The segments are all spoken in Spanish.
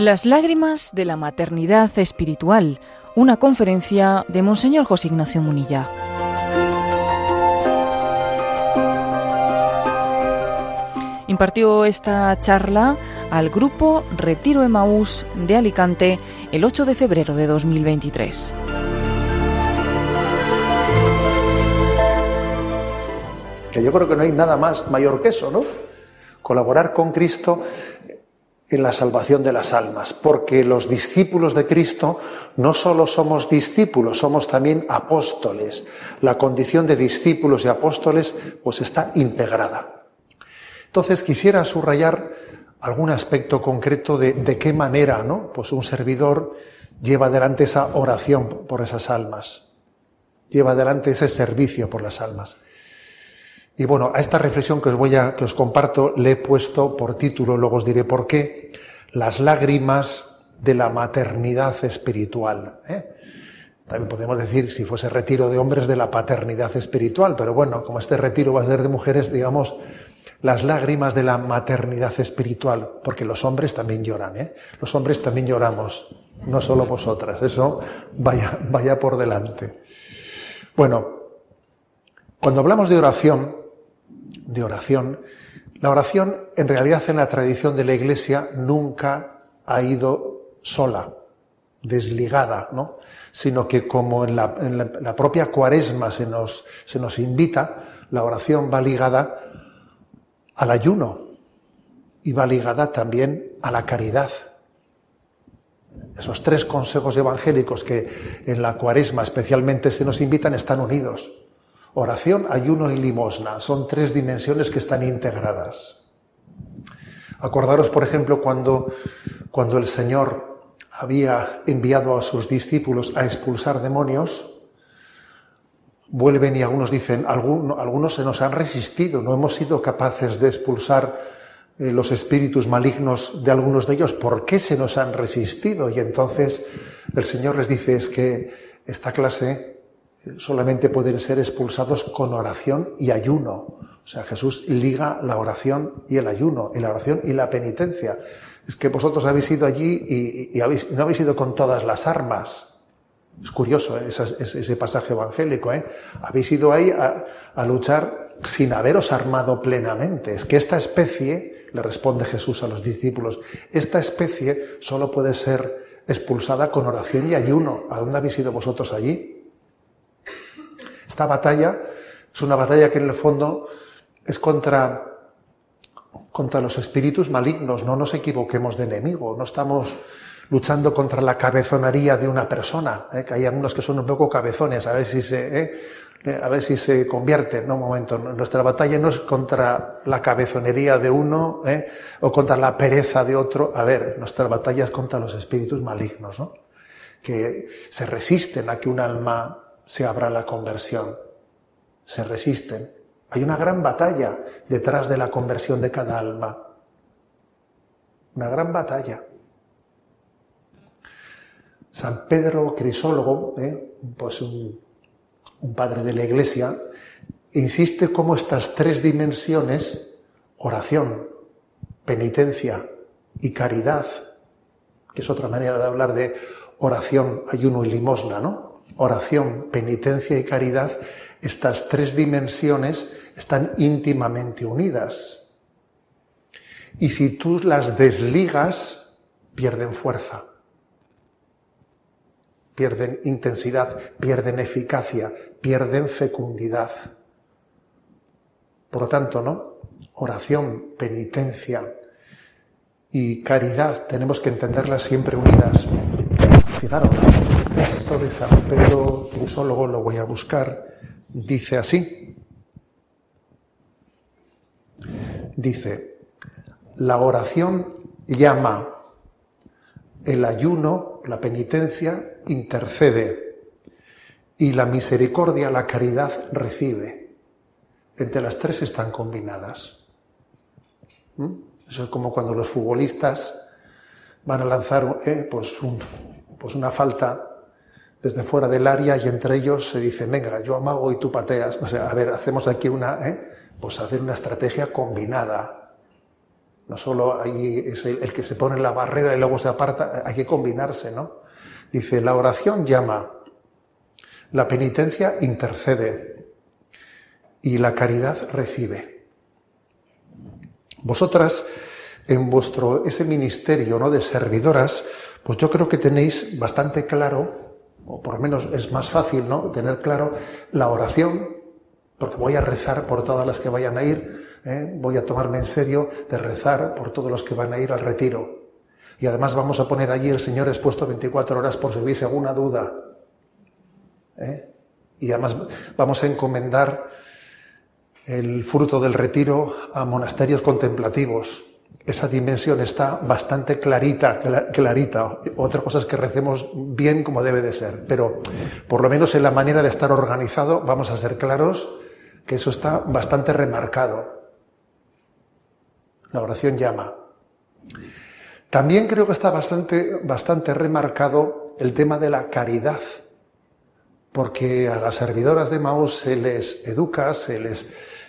Las lágrimas de la maternidad espiritual, una conferencia de Monseñor José Ignacio Munilla. Impartió esta charla al grupo Retiro Emaús de Alicante el 8 de febrero de 2023. Que yo creo que no hay nada más mayor que eso, ¿no? Colaborar con Cristo en la salvación de las almas, porque los discípulos de Cristo no solo somos discípulos, somos también apóstoles. La condición de discípulos y apóstoles pues está integrada. Entonces quisiera subrayar algún aspecto concreto de, de qué manera, ¿no? Pues un servidor lleva adelante esa oración por esas almas, lleva adelante ese servicio por las almas. Y bueno, a esta reflexión que os voy a, que os comparto, le he puesto por título, luego os diré por qué, las lágrimas de la maternidad espiritual. ¿eh? También podemos decir, si fuese retiro de hombres, de la paternidad espiritual, pero bueno, como este retiro va a ser de mujeres, digamos, las lágrimas de la maternidad espiritual, porque los hombres también lloran, ¿eh? Los hombres también lloramos, no solo vosotras, eso vaya, vaya por delante. Bueno, cuando hablamos de oración, de oración, la oración en realidad en la tradición de la Iglesia nunca ha ido sola, desligada, ¿no? Sino que como en la, en la propia cuaresma se nos, se nos invita, la oración va ligada al ayuno y va ligada también a la caridad. Esos tres consejos evangélicos que en la cuaresma especialmente se nos invitan están unidos. Oración, ayuno y limosna son tres dimensiones que están integradas. Acordaros, por ejemplo, cuando, cuando el Señor había enviado a sus discípulos a expulsar demonios, vuelven y algunos dicen, algunos se nos han resistido, no hemos sido capaces de expulsar eh, los espíritus malignos de algunos de ellos, ¿por qué se nos han resistido? Y entonces el Señor les dice, es que esta clase solamente pueden ser expulsados con oración y ayuno. O sea, Jesús liga la oración y el ayuno, y la oración y la penitencia. Es que vosotros habéis ido allí y, no habéis ido con todas las armas. Es curioso ¿eh? ese, pasaje evangélico. ¿eh? Habéis ido ahí a, a luchar sin haberos armado plenamente. Es que esta especie, le responde Jesús a los discípulos, esta especie solo puede ser expulsada con oración y ayuno. ¿A dónde habéis ido vosotros allí? Esta batalla es una batalla que en el fondo es contra, contra los espíritus malignos. No nos equivoquemos de enemigo. No estamos luchando contra la cabezonería de una persona, ¿eh? que hay algunos que son un poco cabezones, a ver si se, ¿eh? Eh, a ver si se convierte. No, un momento, nuestra batalla no es contra la cabezonería de uno o contra la pereza de otro. A ver, nuestra batalla es contra los espíritus malignos, ¿no? que se resisten a que un alma se abra la conversión. Se resisten. Hay una gran batalla detrás de la conversión de cada alma. Una gran batalla. San Pedro Crisólogo, ¿eh? pues un, un padre de la Iglesia, insiste cómo estas tres dimensiones, oración, penitencia y caridad, que es otra manera de hablar de oración, ayuno y limosna, ¿no? Oración, penitencia y caridad, estas tres dimensiones están íntimamente unidas. Y si tú las desligas, pierden fuerza, pierden intensidad, pierden eficacia, pierden fecundidad. Por lo tanto, ¿no? Oración, penitencia y caridad tenemos que entenderlas siempre unidas. Fijaros, esto de San Pedro lo voy a buscar, dice así. Dice, la oración llama, el ayuno, la penitencia, intercede y la misericordia, la caridad recibe. Entre las tres están combinadas. ¿Mm? Eso es como cuando los futbolistas van a lanzar eh, pues pues una falta desde fuera del área y entre ellos se dice, venga, yo amago y tú pateas. O sea, a ver, hacemos aquí una, ¿eh? pues hacer una estrategia combinada. No solo ahí es el, que se pone la barrera y luego se aparta, hay que combinarse, ¿no? Dice, la oración llama, la penitencia intercede y la caridad recibe. Vosotras, en vuestro ese ministerio ¿no? de servidoras, pues yo creo que tenéis bastante claro, o por lo menos es más fácil, ¿no? Tener claro la oración, porque voy a rezar por todas las que vayan a ir, ¿eh? voy a tomarme en serio de rezar por todos los que van a ir al retiro. Y además vamos a poner allí el Señor expuesto 24 horas por si hubiese alguna duda. ¿eh? Y además vamos a encomendar el fruto del retiro a monasterios contemplativos, esa dimensión está bastante clarita, clarita. Otra cosa es que recemos bien como debe de ser, pero por lo menos en la manera de estar organizado vamos a ser claros que eso está bastante remarcado. La oración llama. También creo que está bastante, bastante remarcado el tema de la caridad, porque a las servidoras de Maús se les educa, se les,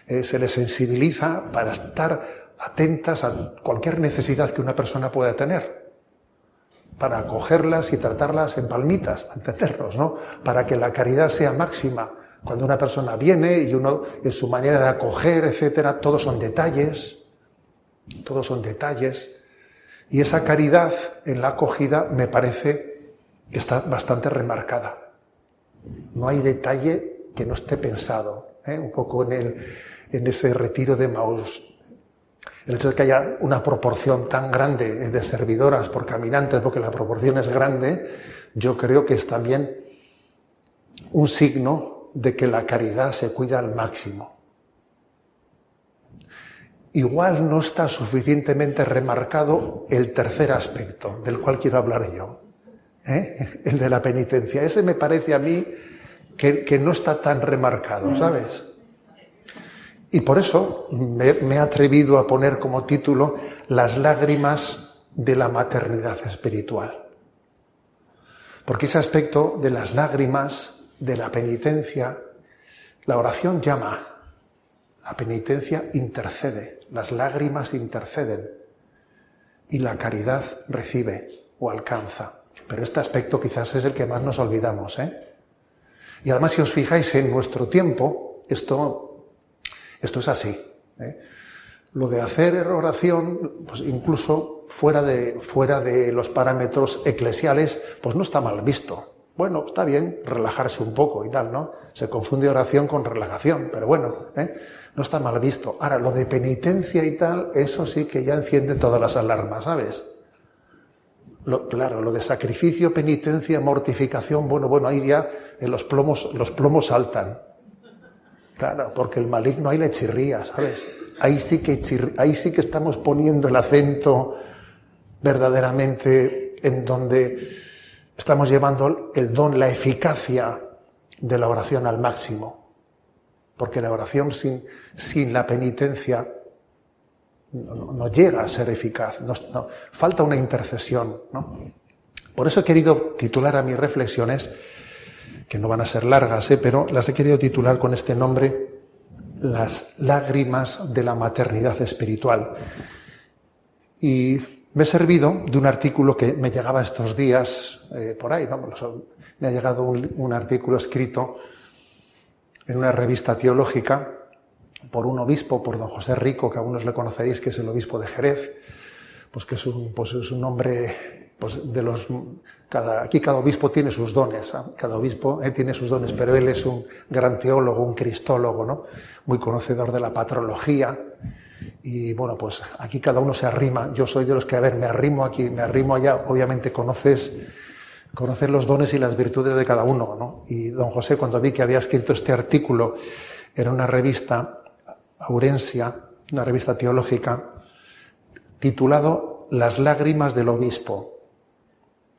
eh, se les sensibiliza para estar atentas a cualquier necesidad que una persona pueda tener, para acogerlas y tratarlas en palmitas, entendernos, ¿no? Para que la caridad sea máxima. Cuando una persona viene y uno, en su manera de acoger, etcétera, todos son detalles, todos son detalles. Y esa caridad en la acogida me parece que está bastante remarcada. No hay detalle que no esté pensado. ¿eh? Un poco en, el, en ese retiro de Maús el hecho de que haya una proporción tan grande de servidoras por caminantes, porque la proporción es grande, yo creo que es también un signo de que la caridad se cuida al máximo. Igual no está suficientemente remarcado el tercer aspecto del cual quiero hablar yo, ¿eh? el de la penitencia. Ese me parece a mí que, que no está tan remarcado, ¿sabes? Y por eso me, he atrevido a poner como título Las lágrimas de la maternidad espiritual. Porque ese aspecto de las lágrimas, de la penitencia, la oración llama, la penitencia intercede, las lágrimas interceden y la caridad recibe o alcanza. Pero este aspecto quizás es el que más nos olvidamos. ¿eh? Y además si os fijáis en nuestro tiempo, esto esto es así. ¿eh? Lo de hacer oración, pues incluso fuera de, fuera de los parámetros eclesiales, pues no está mal visto. Bueno, está bien relajarse un poco y tal, ¿no? Se confunde oración con relajación, pero bueno, ¿eh? no está mal visto. Ahora, lo de penitencia y tal, eso sí que ya enciende todas las alarmas, ¿sabes? claro, lo de sacrificio, penitencia, mortificación, bueno, bueno, ahí ya en los plomos, los plomos saltan. Claro, porque el maligno ahí le chirría, ¿sabes? Ahí sí que, ahí sí que estamos poniendo el acento verdaderamente en donde estamos llevando el don, la eficacia de la oración al máximo. Porque la oración sin, sin la penitencia no, llega a ser eficaz, falta una intercesión. Por eso he querido titular a mis reflexiones que no van a ser largas, ¿eh? pero las he querido titular con este nombre, Las lágrimas de la maternidad espiritual. Y me he servido de un artículo que me llegaba estos días eh, por ahí, ¿no? me ha llegado un, artículo escrito en una revista teológica por un obispo, por don José Rico, que algunos le conoceréis, que es el obispo de Jerez, pues que es un, pues es un hombre pues de los, cada, aquí cada obispo tiene sus dones, ¿ah? cada obispo eh, tiene sus dones, pero él es un gran teólogo, un cristólogo, ¿no? Muy conocedor de la patrología. Y bueno, pues aquí cada uno se arrima. Yo soy de los que, a ver, me arrimo aquí, me arrimo allá. Obviamente conoces, conoces los dones y las virtudes de cada uno, ¿no? Y don José, cuando vi que había escrito este artículo, era una revista, Aurencia, una revista teológica, titulado Las lágrimas del obispo.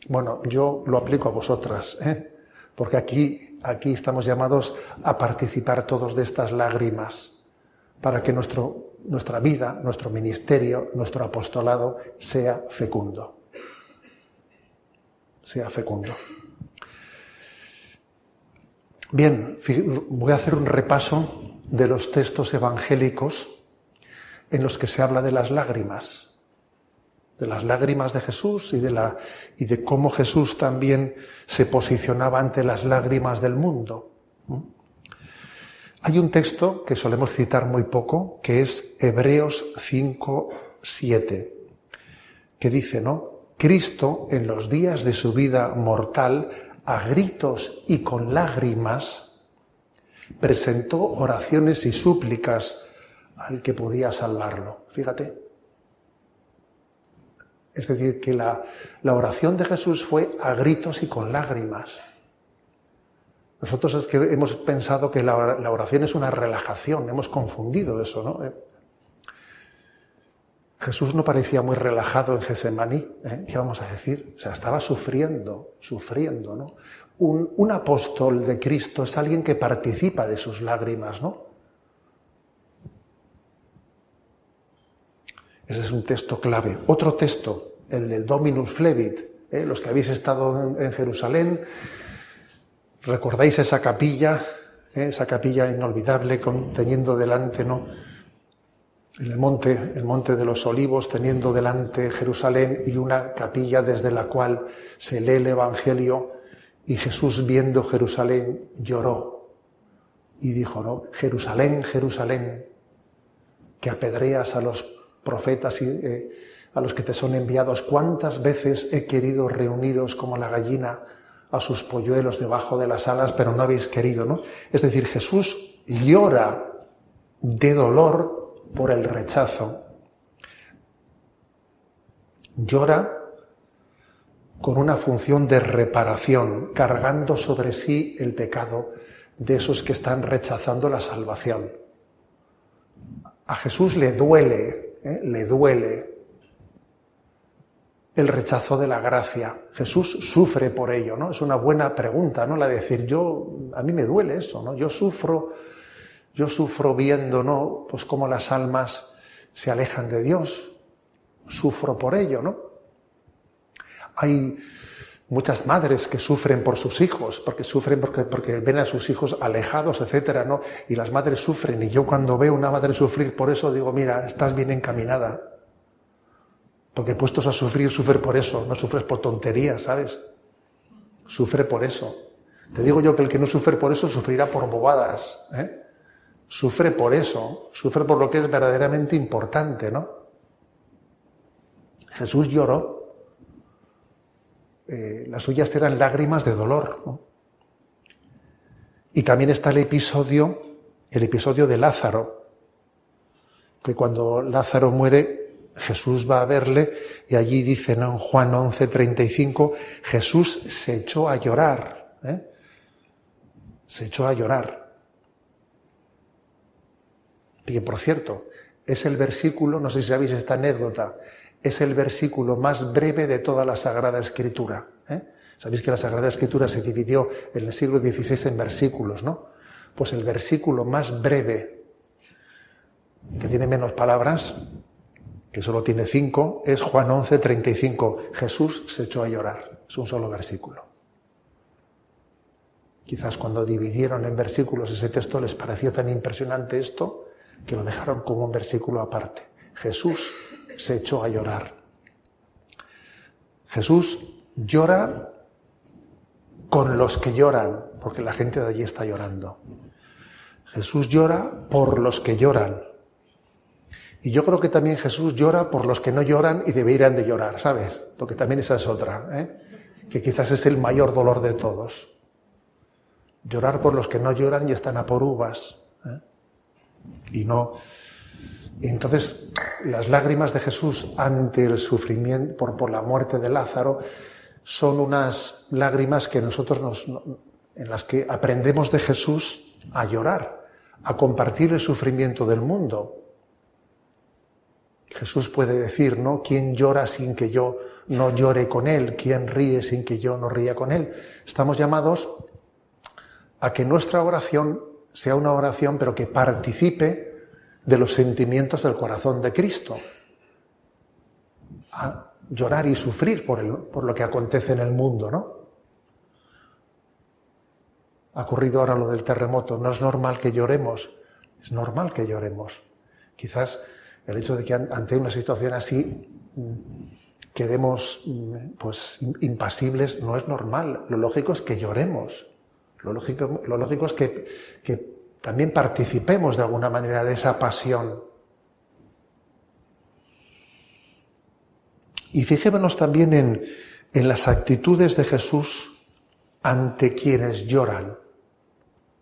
Bueno, yo lo aplico a vosotras, ¿eh? porque aquí, aquí estamos llamados a participar todos de estas lágrimas para que nuestro, nuestra vida, nuestro ministerio, nuestro apostolado sea fecundo. Sea fecundo. Bien, voy a hacer un repaso de los textos evangélicos en los que se habla de las lágrimas, de las lágrimas de Jesús y de, la, y de cómo Jesús también se posicionaba ante las lágrimas del mundo. Hay un texto que solemos citar muy poco, que es Hebreos 5, 7, que dice, ¿no? Cristo en los días de su vida mortal, a gritos y con lágrimas, presentó oraciones y súplicas al que podía salvarlo. Fíjate. Es decir, que la, oración de Jesús fue a gritos y con lágrimas. Nosotros es que hemos pensado que la, oración es una relajación, hemos confundido eso, ¿no? Eh, Jesús no parecía muy relajado en Gesemaní, ¿eh? ¿qué vamos a decir? O sea, estaba sufriendo, sufriendo, ¿no? Un, un apóstol de Cristo es alguien que participa de sus lágrimas, ¿no? Ese es un texto clave. Otro texto, el del Dominus Flevit. ¿eh? Los que habéis estado en, Jerusalén, recordáis esa capilla, ¿eh? esa capilla inolvidable teniendo delante, ¿no? En el monte, el monte de los olivos, teniendo delante Jerusalén y una capilla desde la cual se lee el Evangelio y Jesús viendo Jerusalén lloró y dijo, ¿no? Jerusalén, Jerusalén, que apedreas a los profetas y, eh, a los que te son enviados, cuántas veces he querido reuniros como la gallina a sus polluelos debajo de las alas, pero no habéis querido, ¿no? Es decir, Jesús llora de dolor por el rechazo. Llora con una función de reparación, cargando sobre sí el pecado de esos que están rechazando la salvación. A Jesús le duele ¿eh? le duele el rechazo de la gracia. Jesús sufre por ello, ¿no? Es una buena pregunta, ¿no? La de decir, yo, a mí me duele eso, ¿no? Yo sufro, yo sufro viendo, ¿no? Pues cómo las almas se alejan de Dios. Sufro por ello, ¿no? Hay muchas madres que sufren por sus hijos, porque sufren porque, porque ven a sus hijos alejados, etcétera, ¿no? Y las madres sufren, y yo cuando veo una madre sufrir por eso digo, mira, estás bien encaminada. Porque puestos a sufrir, sufre por eso, no sufres por tonterías, ¿sabes? Sufre por eso. Te digo yo que el que no sufre por eso sufrirá por bobadas, ¿eh? Sufre por eso, sufre por lo que es verdaderamente importante, ¿no? Jesús lloró eh, las suyas eran lágrimas de dolor. Y también está el episodio, el episodio de Lázaro, que cuando Lázaro muere, Jesús va a verle y allí dice en Juan 11, 35, Jesús se echó a llorar. ¿eh? Se echó a llorar. Y por cierto, es el versículo, no sé si sabéis esta anécdota, es el versículo más breve de toda la Sagrada Escritura. ¿eh? Sabéis que la Sagrada Escritura se dividió en el siglo XVI en versículos, ¿no? Pues el versículo más breve, que tiene menos palabras, que solo tiene cinco, es Juan 11, 35. Jesús se echó a llorar. Es un solo versículo. Quizás cuando dividieron en versículos ese texto les pareció tan impresionante esto que lo dejaron como un versículo aparte. Jesús se echó a llorar. Jesús llora con los que lloran, porque la gente de allí está llorando. Jesús llora por los que lloran. Y yo creo que también Jesús llora por los que no lloran y deberían de llorar, ¿sabes? Porque también esa es otra, ¿eh? que quizás es el mayor dolor de todos. Llorar por los que no lloran y están a por uvas. ¿eh? Y no y entonces las lágrimas de Jesús ante el sufrimiento por, por la muerte de Lázaro son unas lágrimas que nosotros nos, en las que aprendemos de Jesús a llorar, a compartir el sufrimiento del mundo. Jesús puede decir, ¿no? ¿Quién llora sin que yo no llore con él? ¿Quién ríe sin que yo no ría con él? Estamos llamados a que nuestra oración sea una oración, pero que participe de los sentimientos del corazón de Cristo. A llorar y sufrir por, por lo que acontece en el mundo, ¿no? Ha ocurrido ahora lo del terremoto. No es normal que lloremos. Es normal que lloremos. Quizás el hecho de que ante una situación así mm, quedemos mm, pues impasibles no es normal. Lo lógico es que lloremos. Lo lógico, lo lógico es que, que también participemos de alguna manera de esa pasión. Y fijémonos también en, en las actitudes de Jesús ante quienes lloran.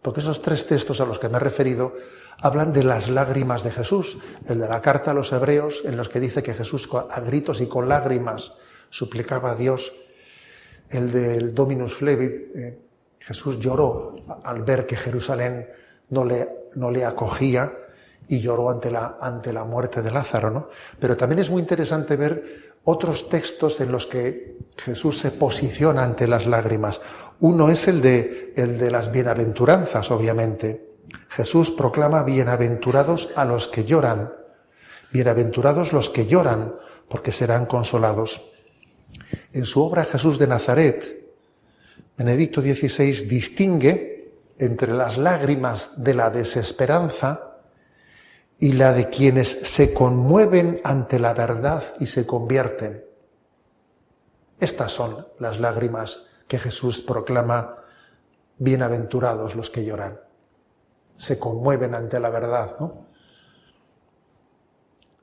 Porque esos tres textos a los que me he referido hablan de las lágrimas de Jesús. El de la carta a los hebreos, en los que dice que Jesús a gritos y con lágrimas suplicaba a Dios. El del Dominus Flevit, eh, Jesús lloró al ver que Jerusalén no le, no le acogía y lloró ante la, ante la muerte de Lázaro, ¿no? Pero también es muy interesante ver otros textos en los que Jesús se posiciona ante las lágrimas. Uno es el de, el de las bienaventuranzas, obviamente. Jesús proclama bienaventurados a los que lloran, bienaventurados los que lloran, porque serán consolados. En su obra Jesús de Nazaret, Benedicto XVI distingue entre las lágrimas de la desesperanza y la de quienes se conmueven ante la verdad y se convierten. Estas son las lágrimas que Jesús proclama, bienaventurados los que lloran. Se conmueven ante la verdad, ¿no?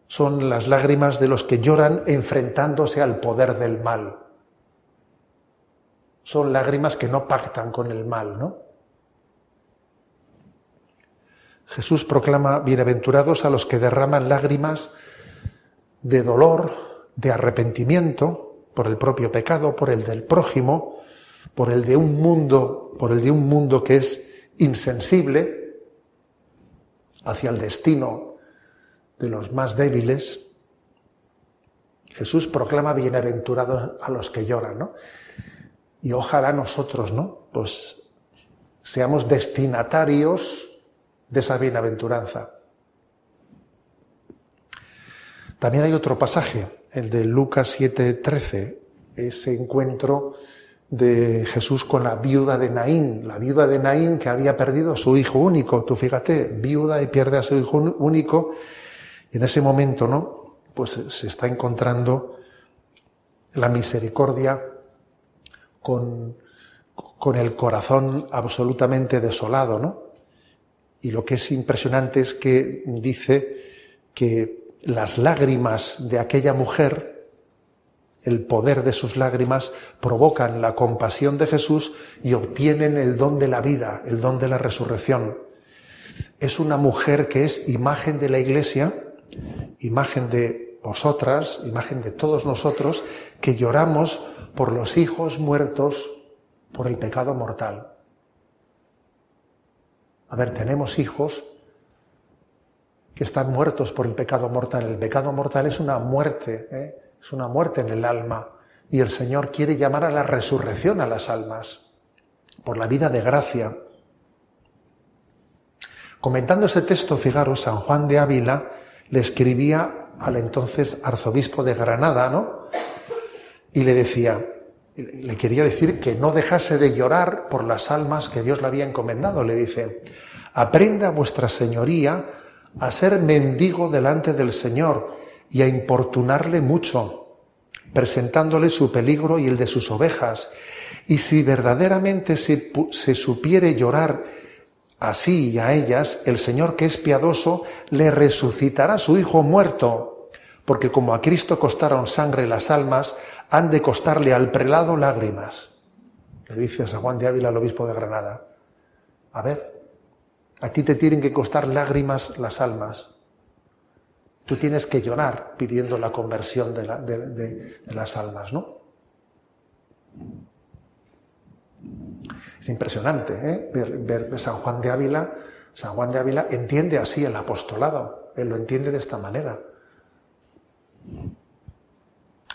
Son las lágrimas de los que lloran enfrentándose al poder del mal. Son lágrimas que no pactan con el mal, ¿no? Jesús proclama bienaventurados a los que derraman lágrimas de dolor, de arrepentimiento por el propio pecado, por el del prójimo, por el de un mundo, por el de un mundo que es insensible hacia el destino de los más débiles. Jesús proclama bienaventurados a los que lloran, ¿no? Y ojalá nosotros, ¿no? Pues seamos destinatarios de esa bienaventuranza. También hay otro pasaje, el de Lucas 7:13, ese encuentro de Jesús con la viuda de Naín, la viuda de Naín que había perdido a su hijo único. Tú fíjate, viuda y pierde a su hijo único, y en ese momento, ¿no? Pues se está encontrando la misericordia con, con el corazón absolutamente desolado, ¿no? Y lo que es impresionante es que dice que las lágrimas de aquella mujer, el poder de sus lágrimas, provocan la compasión de Jesús y obtienen el don de la vida, el don de la resurrección. Es una mujer que es imagen de la Iglesia, imagen de vosotras, imagen de todos nosotros, que lloramos por los hijos muertos por el pecado mortal. A ver, tenemos hijos que están muertos por el pecado mortal. El pecado mortal es una muerte, ¿eh? es una muerte en el alma. Y el Señor quiere llamar a la resurrección a las almas, por la vida de gracia. Comentando ese texto, fijaros, San Juan de Ávila le escribía al entonces arzobispo de Granada, ¿no? Y le decía, le quería decir que no dejase de llorar por las almas que Dios le había encomendado. Le dice, aprenda vuestra señoría a ser mendigo delante del Señor y a importunarle mucho, presentándole su peligro y el de sus ovejas. Y si verdaderamente se, supiere llorar así y a ellas, el Señor que es piadoso le resucitará su Hijo muerto, porque como a Cristo costaron sangre las almas, han de costarle al prelado lágrimas. Le dice a San Juan de Ávila, el obispo de Granada. A ver, a ti te tienen que costar lágrimas las almas. Tú tienes que llorar pidiendo la conversión de, las almas, ¿no? Es impresionante ¿eh? ver, ver San Juan de Ávila. San Juan de Ávila entiende así el apostolado. Él lo entiende de esta manera.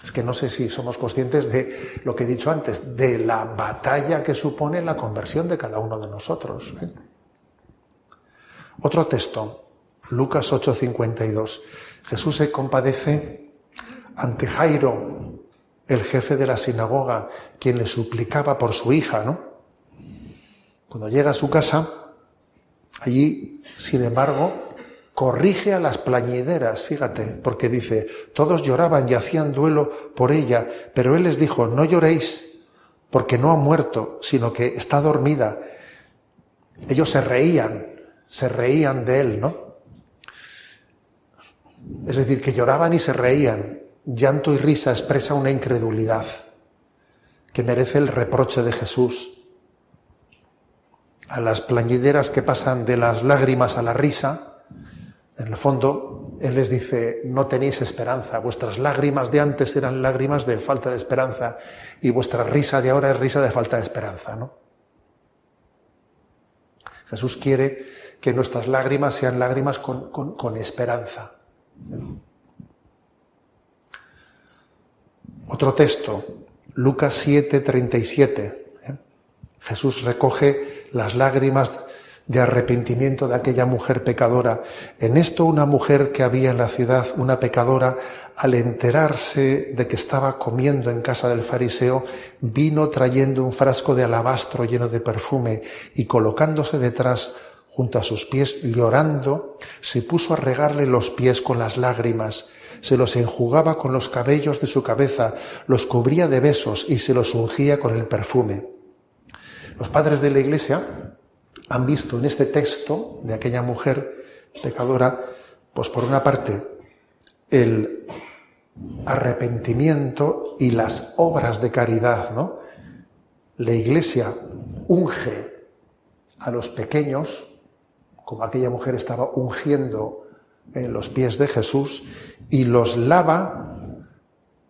Es que no sé si somos conscientes de lo que he dicho antes, de la batalla que supone la conversión de cada uno de nosotros. ¿eh? Otro texto, Lucas 8:52. Jesús se compadece ante Jairo, el jefe de la sinagoga, quien le suplicaba por su hija, ¿no? Cuando llega a su casa, allí, sin embargo, corrige a las plañideras, fíjate, porque dice, todos lloraban y hacían duelo por ella, pero él les dijo, no lloréis, porque no ha muerto, sino que está dormida. Ellos se reían, se reían de él, ¿no? Es decir, que lloraban y se reían. Llanto y risa expresa una incredulidad que merece el reproche de Jesús. A las plañideras que pasan de las lágrimas a la risa, en el fondo, Él les dice, no tenéis esperanza, vuestras lágrimas de antes eran lágrimas de falta de esperanza y vuestra risa de ahora es risa de falta de esperanza, ¿no? Jesús quiere que nuestras lágrimas sean lágrimas con, con esperanza. Otro texto, Lucas 7, 37. ¿eh? Jesús recoge las lágrimas de arrepentimiento de aquella mujer pecadora. En esto una mujer que había en la ciudad, una pecadora, al enterarse de que estaba comiendo en casa del fariseo, vino trayendo un frasco de alabastro lleno de perfume y colocándose detrás junto a sus pies, llorando, se puso a regarle los pies con las lágrimas, se los enjugaba con los cabellos de su cabeza, los cubría de besos y se los ungía con el perfume. Los padres de la Iglesia han visto en este texto de aquella mujer pecadora, pues por una parte, el arrepentimiento y las obras de caridad, ¿no? La Iglesia unge a los pequeños, como aquella mujer estaba ungiendo en los pies de Jesús, y los lava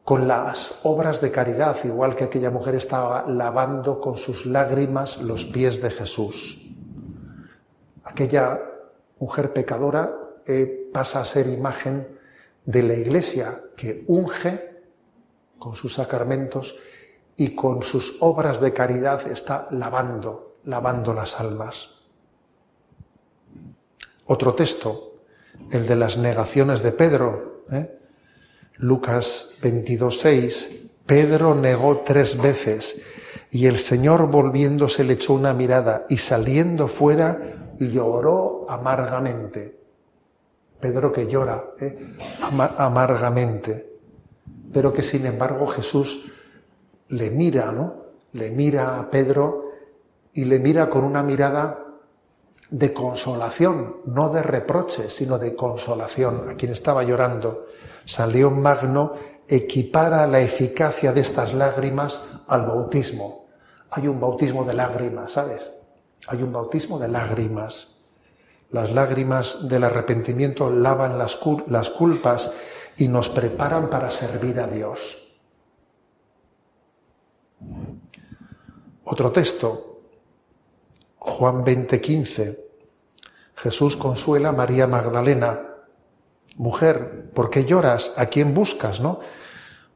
con las obras de caridad, igual que aquella mujer estaba lavando con sus lágrimas los pies de Jesús. Aquella mujer pecadora eh, pasa a ser imagen de la iglesia que unge con sus sacramentos y con sus obras de caridad está lavando, lavando las almas. Otro texto, el de las negaciones de Pedro, ¿eh? Lucas 22.6, Pedro negó tres veces y el Señor volviéndose le echó una mirada y saliendo fuera lloró amargamente. Pedro que llora ¿eh? amargamente, pero que sin embargo Jesús le mira, ¿no? Le mira a Pedro y le mira con una mirada de consolación, no de reproche, sino de consolación a quien estaba llorando. San León Magno equipara la eficacia de estas lágrimas al bautismo. Hay un bautismo de lágrimas, ¿sabes? Hay un bautismo de lágrimas. Las lágrimas del arrepentimiento lavan las, las culpas y nos preparan para servir a Dios. Otro texto, Juan 20:15. Jesús consuela a María Magdalena. Mujer, ¿por qué lloras? ¿A quién buscas? ¿No?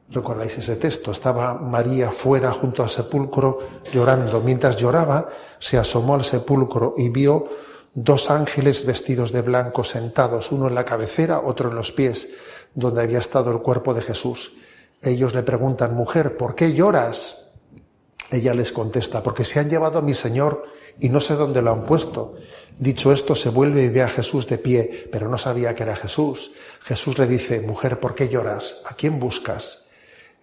¿Recordáis ese texto? Estaba María fuera junto al sepulcro llorando. Mientras lloraba, se asomó al sepulcro y vio dos ángeles vestidos de blanco sentados, uno en la cabecera, otro en los pies, donde había estado el cuerpo de Jesús. Ellos le preguntan, mujer, ¿por qué lloras? Ella les contesta, porque se han llevado a mi Señor y no sé dónde lo han puesto. Dicho esto, se vuelve y ve a Jesús de pie, pero no sabía que era Jesús. Jesús le dice, mujer, ¿por qué lloras? ¿A quién buscas?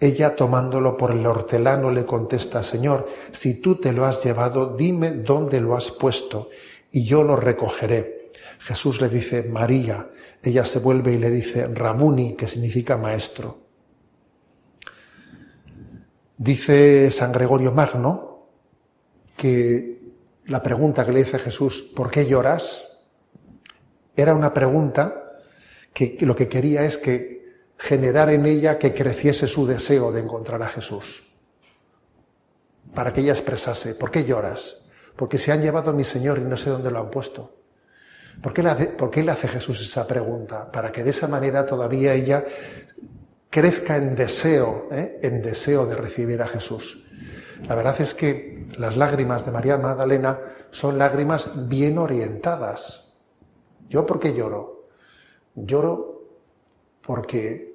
Ella, tomándolo por el hortelano, le contesta, Señor, si tú te lo has llevado, dime dónde lo has puesto, y yo lo recogeré. Jesús le dice, María. Ella se vuelve y le dice, Rabuni, que significa maestro. Dice San Gregorio Magno que la pregunta que le dice Jesús, ¿por qué lloras? Era una pregunta que lo que quería es que generar en ella que creciese su deseo de encontrar a Jesús. Para que ella expresase, ¿por qué lloras? Porque se han llevado a mi Señor y no sé dónde lo han puesto. ¿Por qué, le hace, ¿Por qué le hace Jesús esa pregunta? Para que de esa manera todavía ella crezca en deseo, ¿eh? en deseo de recibir a Jesús. La verdad es que las lágrimas de María Magdalena son lágrimas bien orientadas. ¿Yo por qué lloro? Lloro porque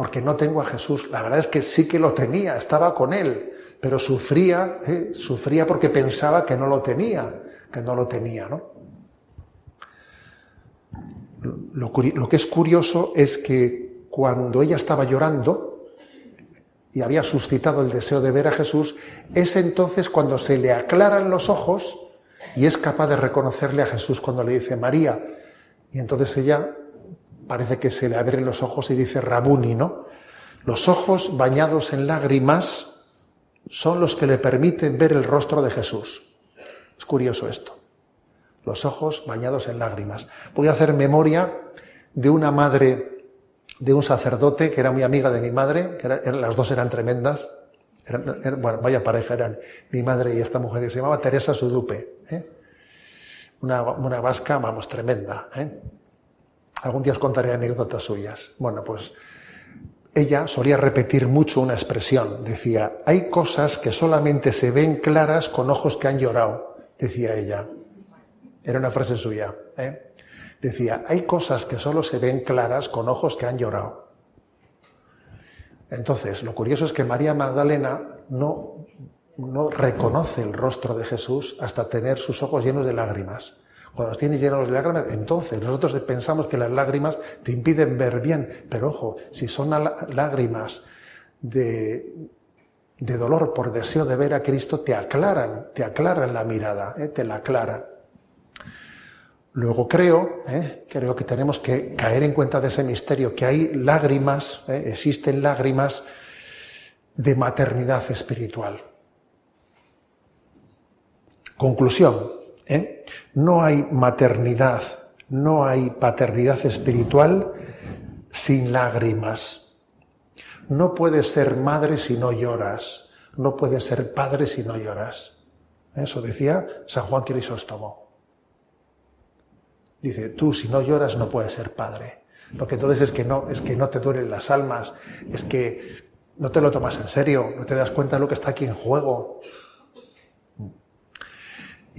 porque no tengo a Jesús. La verdad es que sí que lo tenía, estaba con Él, pero sufría, ¿eh? sufría porque pensaba que no lo tenía, que no lo tenía, ¿no? Lo, lo que es curioso es que cuando ella estaba llorando y había suscitado el deseo de ver a Jesús, es entonces cuando se le aclaran los ojos y es capaz de reconocerle a Jesús cuando le dice María. Y entonces ella parece que se le abren los ojos y dice Rabuni, ¿no? Los ojos bañados en lágrimas son los que le permiten ver el rostro de Jesús. Es curioso esto. Los ojos bañados en lágrimas. Voy a hacer memoria de una madre, de un sacerdote que era muy amiga de mi madre, que las dos eran tremendas. bueno, vaya pareja eran mi madre y esta mujer que se llamaba Teresa Sudupe. ¿eh? Una, una, vasca, vamos, tremenda. ¿eh? Algún día os contaré anécdotas suyas. Bueno, pues ella solía repetir mucho una expresión. Decía, hay cosas que solamente se ven claras con ojos que han llorado, decía ella. Era una frase suya. ¿eh? Decía, hay cosas que solo se ven claras con ojos que han llorado. Entonces, lo curioso es que María Magdalena no, no reconoce el rostro de Jesús hasta tener sus ojos llenos de lágrimas. Cuando los tienes llenos de lágrimas, entonces nosotros pensamos que las lágrimas te impiden ver bien, pero ojo, si son lágrimas de, de dolor por deseo de ver a Cristo, te aclaran, te aclaran la mirada, ¿eh? te la aclaran. Luego creo, ¿eh? creo que tenemos que caer en cuenta de ese misterio, que hay lágrimas, ¿eh? existen lágrimas de maternidad espiritual. Conclusión, ¿eh? No hay maternidad, no hay paternidad espiritual sin lágrimas. No puedes ser madre si no lloras. No puedes ser padre si no lloras. Eso decía San Juan Crisóstomo. Dice, tú si no lloras no puedes ser padre. Porque entonces es que no, es que no te duelen las almas, es que no te lo tomas en serio, no te das cuenta de lo que está aquí en juego.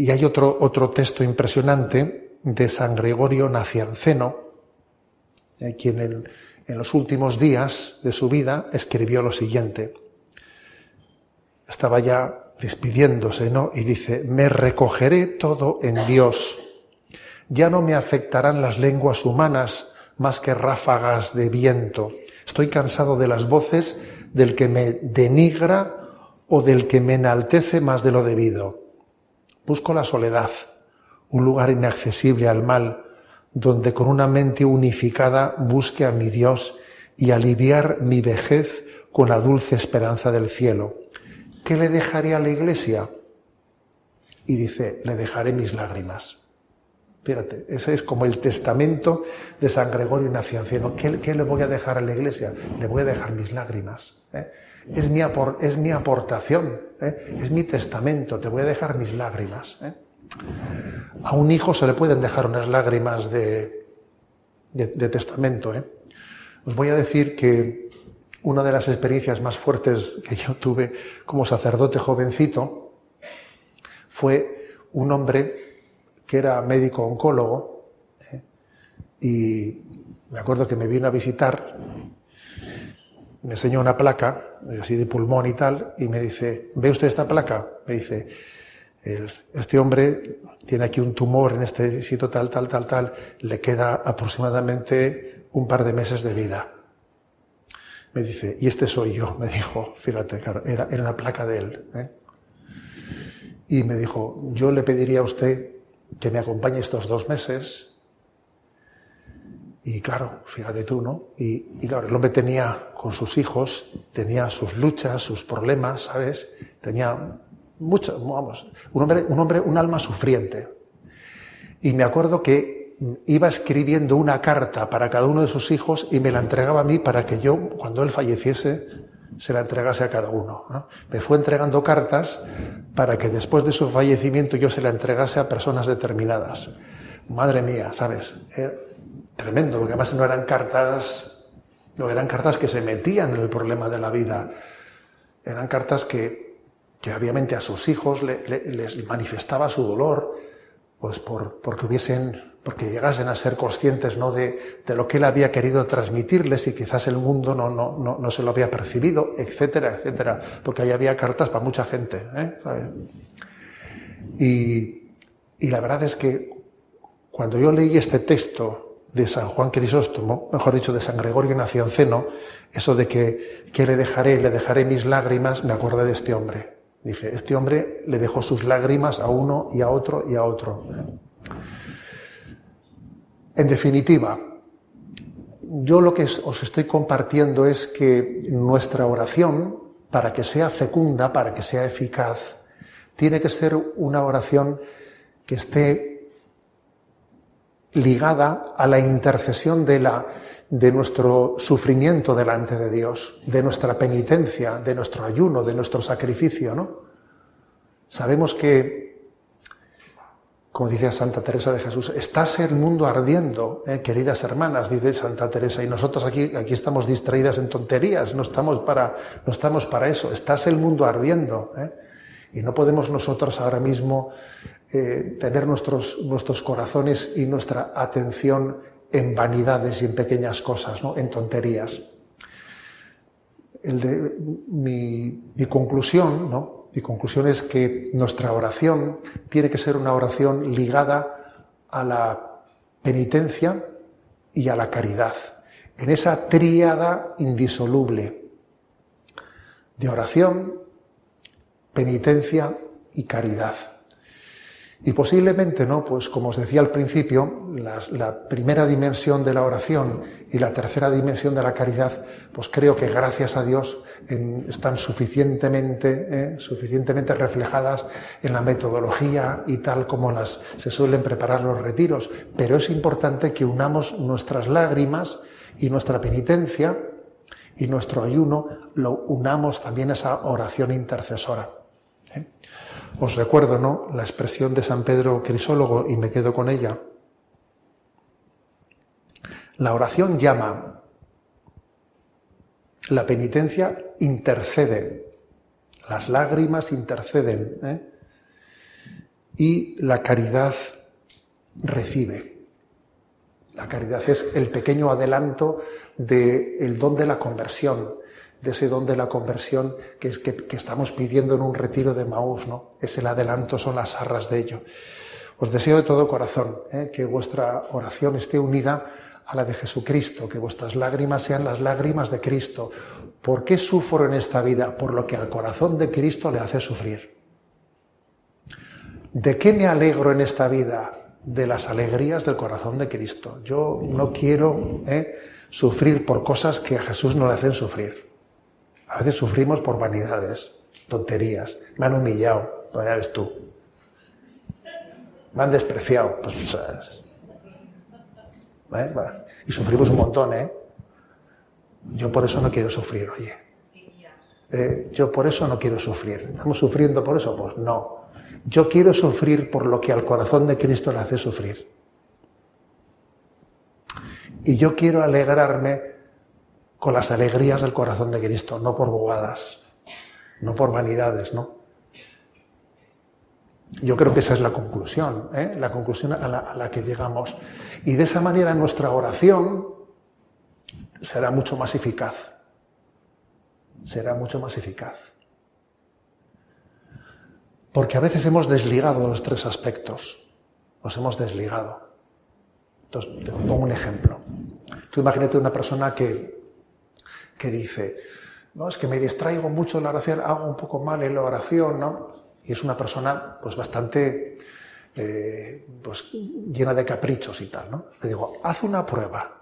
Y hay otro, otro texto impresionante de San Gregorio Nacianceno, eh, quien en, en los últimos días de su vida escribió lo siguiente. Estaba ya despidiéndose, ¿no? Y dice, me recogeré todo en Dios. Ya no me afectarán las lenguas humanas más que ráfagas de viento. Estoy cansado de las voces del que me denigra o del que me enaltece más de lo debido. Busco la soledad, un lugar inaccesible al mal, donde con una mente unificada busque a mi Dios y aliviar mi vejez con la dulce esperanza del cielo. ¿Qué le dejaré a la iglesia? Y dice, le dejaré mis lágrimas. Fíjate, ese es como el testamento de San Gregorio Nacianceno. ¿Qué, ¿Qué, le voy a dejar a la iglesia? Le voy a dejar mis lágrimas. ¿eh? Es mi, es mi aportación, ¿eh? es mi testamento, te voy a dejar mis lágrimas. ¿eh? A un hijo se le pueden dejar unas lágrimas de, de, testamento. ¿eh? Os voy a decir que una de las experiencias más fuertes que yo tuve como sacerdote jovencito fue un hombre que era médico oncólogo y me acuerdo que me vino a visitar me enseñó una placa, así de pulmón y tal, y me dice, ¿ve usted esta placa? Me dice, este hombre tiene aquí un tumor en este sitio tal, tal, tal, tal, le queda aproximadamente un par de meses de vida. Me dice, y este soy yo, me dijo, fíjate, claro, era, era una placa de él. ¿eh? Y me dijo, yo le pediría a usted que me acompañe estos dos meses, y claro, fíjate tú, ¿no? Y, y, claro, el hombre tenía con sus hijos, tenía sus luchas, sus problemas, ¿sabes? Tenía mucho, vamos, un hombre, un hombre, un alma sufriente. Y me acuerdo que iba escribiendo una carta para cada uno de sus hijos y me la entregaba a mí para que yo, cuando él falleciese, se la entregase a cada uno. ¿no? Me fue entregando cartas para que después de su fallecimiento yo se la entregase a personas determinadas. Madre mía, ¿sabes? Tremendo, porque además no eran cartas, no eran cartas que se metían en el problema de la vida, eran cartas que, que obviamente a sus hijos les manifestaba su dolor, pues por, porque hubiesen porque llegasen a ser conscientes ¿no? de, lo que él había querido transmitirles y quizás el mundo no, no, no, se lo había percibido, etcétera, etcétera, porque ahí había cartas para mucha gente. ¿eh? Y, y la verdad es que cuando yo leí este texto de San Juan Crisóstomo, mejor dicho, de San Gregorio Nacionceno, eso de que, que le dejaré, le dejaré mis lágrimas, me acordé de este hombre. Dije, este hombre le dejó sus lágrimas a uno y a otro y a otro. En definitiva, yo lo que os estoy compartiendo es que nuestra oración, para que sea fecunda, para que sea eficaz, tiene que ser una oración que esté ligada a la intercesión de, la, de nuestro sufrimiento delante de Dios, de nuestra penitencia, de nuestro ayuno, de nuestro sacrificio, ¿no? Sabemos que como dice Santa Teresa de Jesús, estás el mundo ardiendo, eh, queridas hermanas, dice Santa Teresa, y nosotros aquí, aquí estamos distraídas en tonterías, no estamos para, no estamos para eso, estás el mundo ardiendo. Eh, y no podemos nosotros ahora mismo eh, tener nuestros, nuestros corazones y nuestra atención en vanidades y en pequeñas cosas, ¿no? en tonterías. Mi, mi conclusión, ¿no? Mi conclusión es que nuestra oración tiene que ser una oración ligada a la penitencia y a la caridad, en esa tríada indisoluble de oración, penitencia y caridad. Y posiblemente, ¿no? Pues como os decía al principio, la, primera dimensión de la oración y la tercera dimensión de la caridad, pues creo que gracias a Dios están suficientemente, ¿eh? suficientemente reflejadas en la metodología y tal como las se suelen preparar los retiros. Pero es importante que unamos nuestras lágrimas y nuestra penitencia y nuestro ayuno, lo unamos también a esa oración intercesora. Os recuerdo, ¿no? La expresión de San Pedro Crisólogo y me quedo con ella. La oración llama, la penitencia intercede, las lágrimas interceden ¿eh? y la caridad recibe. La caridad es el pequeño adelanto del don de la conversión, de ese don de la conversión que, es, que, estamos pidiendo en un retiro de Maús, ¿no? Es el adelanto, son las arras de ello. Os deseo de todo corazón ¿eh? que vuestra oración esté unida a la de Jesucristo, que vuestras lágrimas sean las lágrimas de Cristo. ¿Por qué sufro en esta vida? Por lo que al corazón de Cristo le hace sufrir. ¿De qué me alegro en esta vida? De las alegrías del corazón de Cristo. Yo no quiero ¿eh? sufrir por cosas que a Jesús no le hacen sufrir. A veces sufrimos por vanidades, tonterías. Me han humillado, pues ya ves tú. Me han despreciado, pues. ¿eh? Y sufrimos un montón, ¿eh? Yo por eso no quiero sufrir, oye. Eh, yo por eso no quiero sufrir. ¿Estamos sufriendo por eso? Pues no. Yo quiero sufrir por lo que al corazón de Cristo le hace sufrir. Y yo quiero alegrarme con las alegrías del corazón de Cristo, no por bobadas, no por vanidades, ¿no? Yo creo que esa es la conclusión, ¿eh? la conclusión a la, a la que llegamos. Y de esa manera nuestra oración será mucho más eficaz. Será mucho más eficaz. Porque a veces hemos desligado los tres aspectos. Los hemos desligado. Entonces, te pongo un ejemplo. Tú imagínate una persona que que dice, no, es que me distraigo mucho en la oración, hago un poco mal en la oración, ¿no? Y es una persona, pues, bastante, eh, pues, llena de caprichos y tal, ¿no? Le digo, haz una prueba.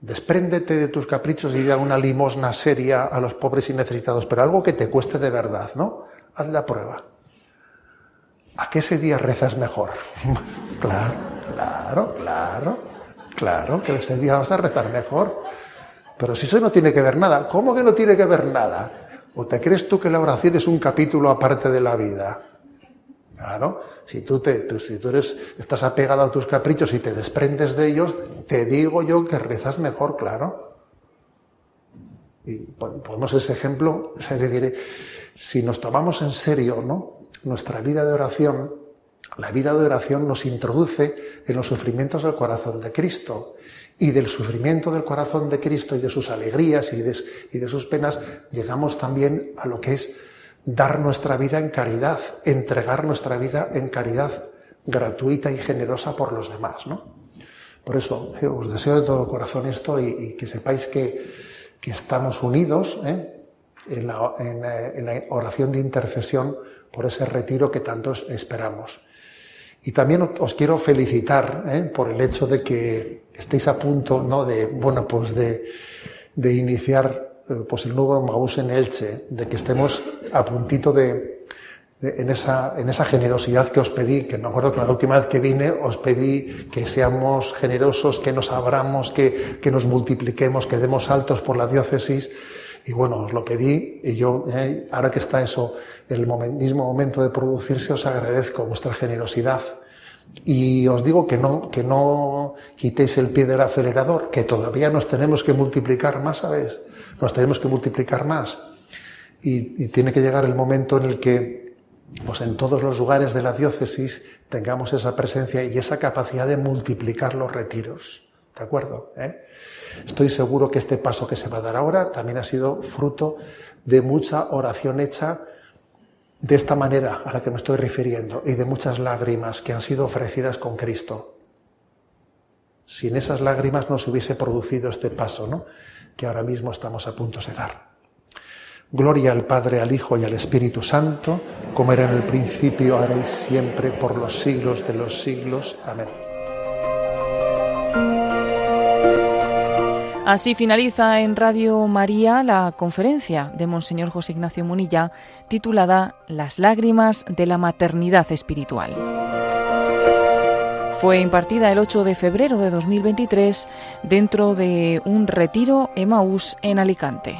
Despréndete de tus caprichos y da una limosna seria a los pobres y necesitados, pero algo que te cueste de verdad, ¿no? Haz la prueba. ¿A qué ese día rezas mejor? claro, claro, claro, claro, que ese día vas a rezar mejor. Pero si eso no tiene que ver nada, ¿cómo que no tiene que ver nada? ¿O te crees tú que la oración es un capítulo aparte de la vida? Claro, si tú, te, tú estás apegado a tus caprichos y te desprendes de ellos, te digo yo que rezas mejor, claro. Y podemos ese ejemplo, se le si nos tomamos en serio, ¿no? Nuestra vida de oración, La vida de oración nos introduce en los sufrimientos del corazón de Cristo. Y del sufrimiento del corazón de Cristo y de sus alegrías y de, y sus penas, llegamos también a lo que es dar nuestra vida en caridad, entregar nuestra vida en caridad gratuita y generosa por los demás, ¿no? Por eso eh, os deseo de todo corazón esto y, que sepáis que, estamos unidos ¿eh? en, la, en, la, oración de intercesión por ese retiro que tantos esperamos. Y también os quiero felicitar ¿eh? por el hecho de que estéis a punto, ¿no? De, bueno, pues de, de iniciar eh, pues el nuevo Maús en Elche, de que estemos a puntito de, en, esa, en esa generosidad que os pedí, que me acuerdo que la última vez que vine os pedí que seamos generosos, que nos abramos, que, que nos multipliquemos, que demos saltos por la diócesis. Y bueno, os lo pedí y yo, eh, ahora que está eso, el mismo momento de producirse, os agradezco vuestra generosidad. Y os digo que no, que no quitéis el pie del acelerador, que todavía nos tenemos que multiplicar más, ¿sabes? Nos tenemos que multiplicar más. Y, y tiene que llegar el momento en el que, pues en todos los lugares de la diócesis, tengamos esa presencia y esa capacidad de multiplicar los retiros. ¿De acuerdo? ¿Eh? Estoy seguro que este paso que se va a dar ahora también ha sido fruto de mucha oración hecha de esta manera a la que me estoy refiriendo y de muchas lágrimas que han sido ofrecidas con Cristo. Sin esas lágrimas no se hubiese producido este paso, ¿no? Que ahora mismo estamos a punto de dar. Gloria al Padre, al Hijo y al Espíritu Santo, como era en el principio, ahora y siempre, por los siglos de los siglos. Amén. Así finaliza en Radio María la conferencia de Monseñor José Ignacio Munilla titulada Las lágrimas de la maternidad espiritual. Fue impartida el 8 de febrero de 2023 dentro de un retiro Emaús en Alicante.